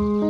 Mm-hmm.